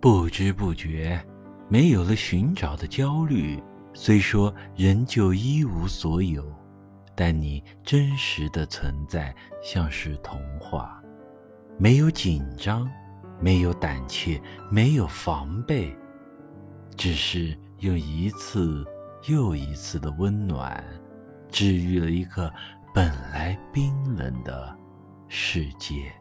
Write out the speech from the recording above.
不知不觉没有了寻找的焦虑虽说仍旧一无所有但你真实的存在像是童话。没有紧张没有胆怯没有防备只是用一次又一次的温暖治愈了一个本来冰冷的世界。